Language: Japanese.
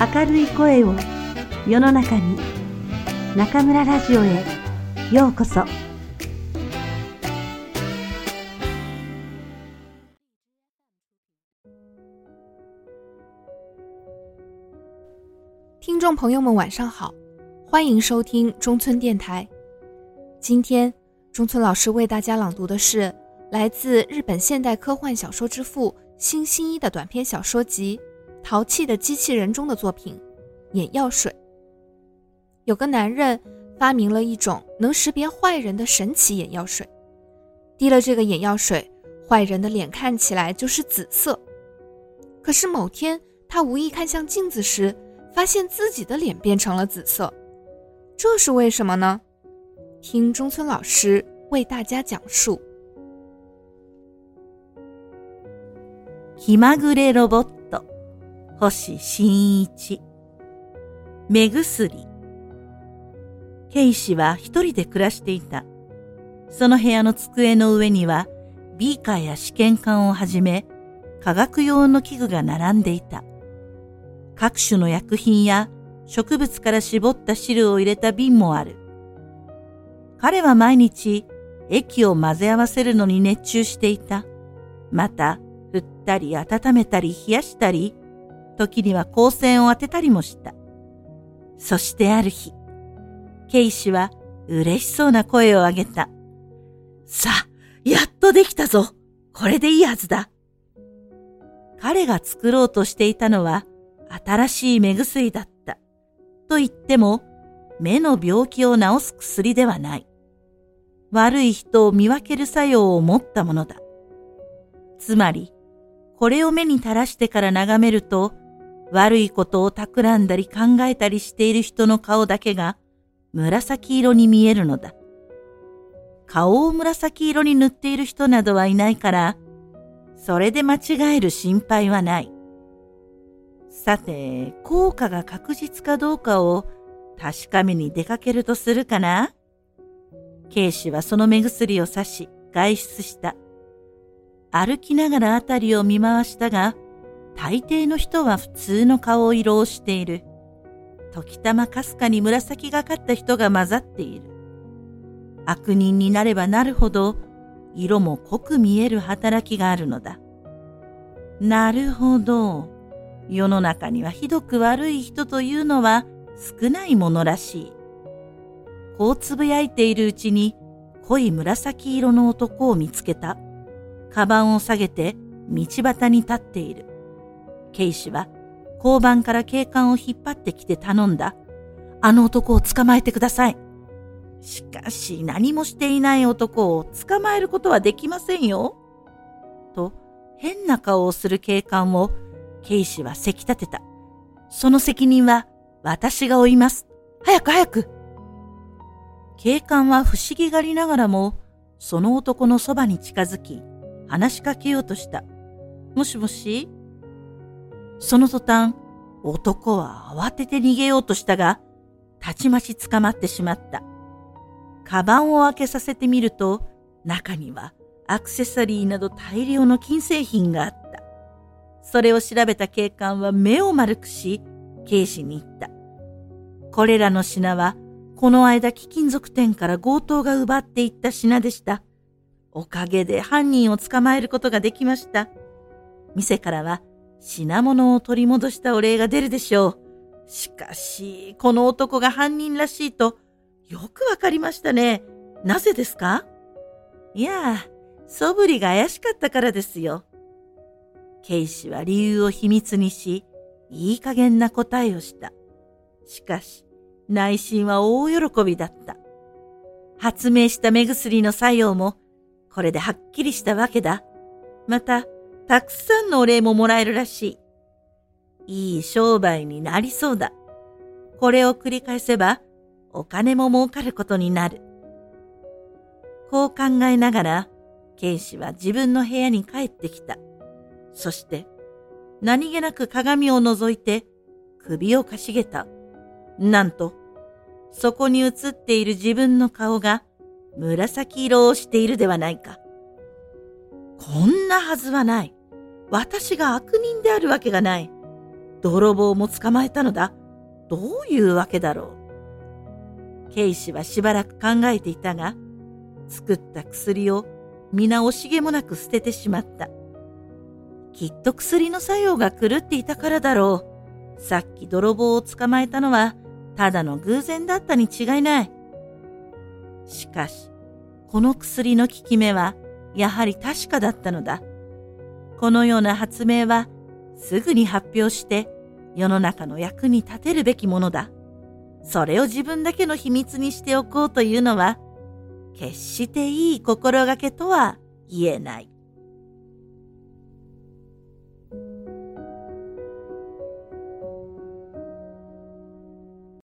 明るい声を世の中に中村ラジオへようこそ听众朋友们，晚上好，欢迎收听中村电台。今天，中村老师为大家朗读的是来自日本现代科幻小说之父新新一的短篇小说集。 淘气的机器人中的作品，眼药水。有个男人发明了一种能识别坏人的神奇眼药水，滴了这个眼药水，坏人的脸看起来就是紫色。可是某天他无意看向镜子时，发现自己的脸变成了紫色，这是为什么呢？听中村老师为大家讲述。気まぐれロボット。 星新一。目薬。ケイシは一人で暮らしていた。その部屋の机の上には、ビーカーや試験管をはじめ、科学用の器具が並んでいた。各種の薬品や植物から絞った汁を入れた瓶もある。彼は毎日液を混ぜ合わせるのに熱中していた。また、振ったり温めたり冷やしたり、時には光線を当てたりもした。そしてある日、ケイシは嬉しそうな声を上げた。さあ、やっとできたぞこれでいいはずだ彼が作ろうとしていたのは新しい目薬だった。と言っても、目の病気を治す薬ではない。悪い人を見分ける作用を持ったものだ。つまり、これを目に垂らしてから眺めると、悪いことを企んだり考えたりしている人の顔だけが紫色に見えるのだ。顔を紫色に塗っている人などはいないから、それで間違える心配はない。さて、効果が確実かどうかを確かめに出かけるとするかな警視はその目薬を刺し外出した。歩きながらあたりを見回したが、大抵の人は普通の顔色をしている。時たまかすかに紫がかった人が混ざっている。悪人になればなるほど、色も濃く見える働きがあるのだ。なるほど。世の中にはひどく悪い人というのは少ないものらしい。こうつぶやいているうちに濃い紫色の男を見つけた。カバンを下げて道端に立っている。ケイシは交番から警官を引っ張ってきて頼んだ。あの男を捕まえてください。しかし何もしていない男を捕まえることはできませんよ。と変な顔をする警官をケイシはせき立てた。その責任は私が負います。早く早く。警官は不思議がりながらも、その男のそばに近づき、話しかけようとした。もしもし？その途端、男は慌てて逃げようとしたが、たちまち捕まってしまった。カバンを開けさせてみると、中にはアクセサリーなど大量の金製品があった。それを調べた警官は目を丸くし、警視に言った。これらの品は、この間貴金属店から強盗が奪っていった品でした。おかげで犯人を捕まえることができました。店からは品物を取り戻したお礼が出るでしょう。しかし、この男が犯人らしいと、よくわかりましたね。なぜですか？いや、素振りが怪しかったからですよ。ケイシは理由を秘密にし、いい加減な答えをした。しかし、内心は大喜びだった。発明した目薬の作用も、これではっきりしたわけだ。また、たくさんのお礼ももらえるらしい。いい商売になりそうだ。これを繰り返せば、お金も儲かることになる。こう考えながら、ケイシは自分の部屋に帰ってきた。そして、何気なく鏡を覗いて、首をかしげた。なんと、そこに映っている自分の顔が、紫色をしているではないか。こんなはずはない。私が悪人であるわけがない。泥棒も捕まえたのだ。どういうわけだろう。ケイシはしばらく考えていたが、作った薬を皆惜しげもなく捨ててしまった。きっと薬の作用が狂っていたからだろう。さっき泥棒を捕まえたのはただの偶然だったに違いない。しかし、この薬の効き目はやはり確かだったのだ。このような発明はすぐに発表して世の中の役に立てるべきものだ。それを自分だけの秘密にしておこうというのは決していい心がけとは言えない。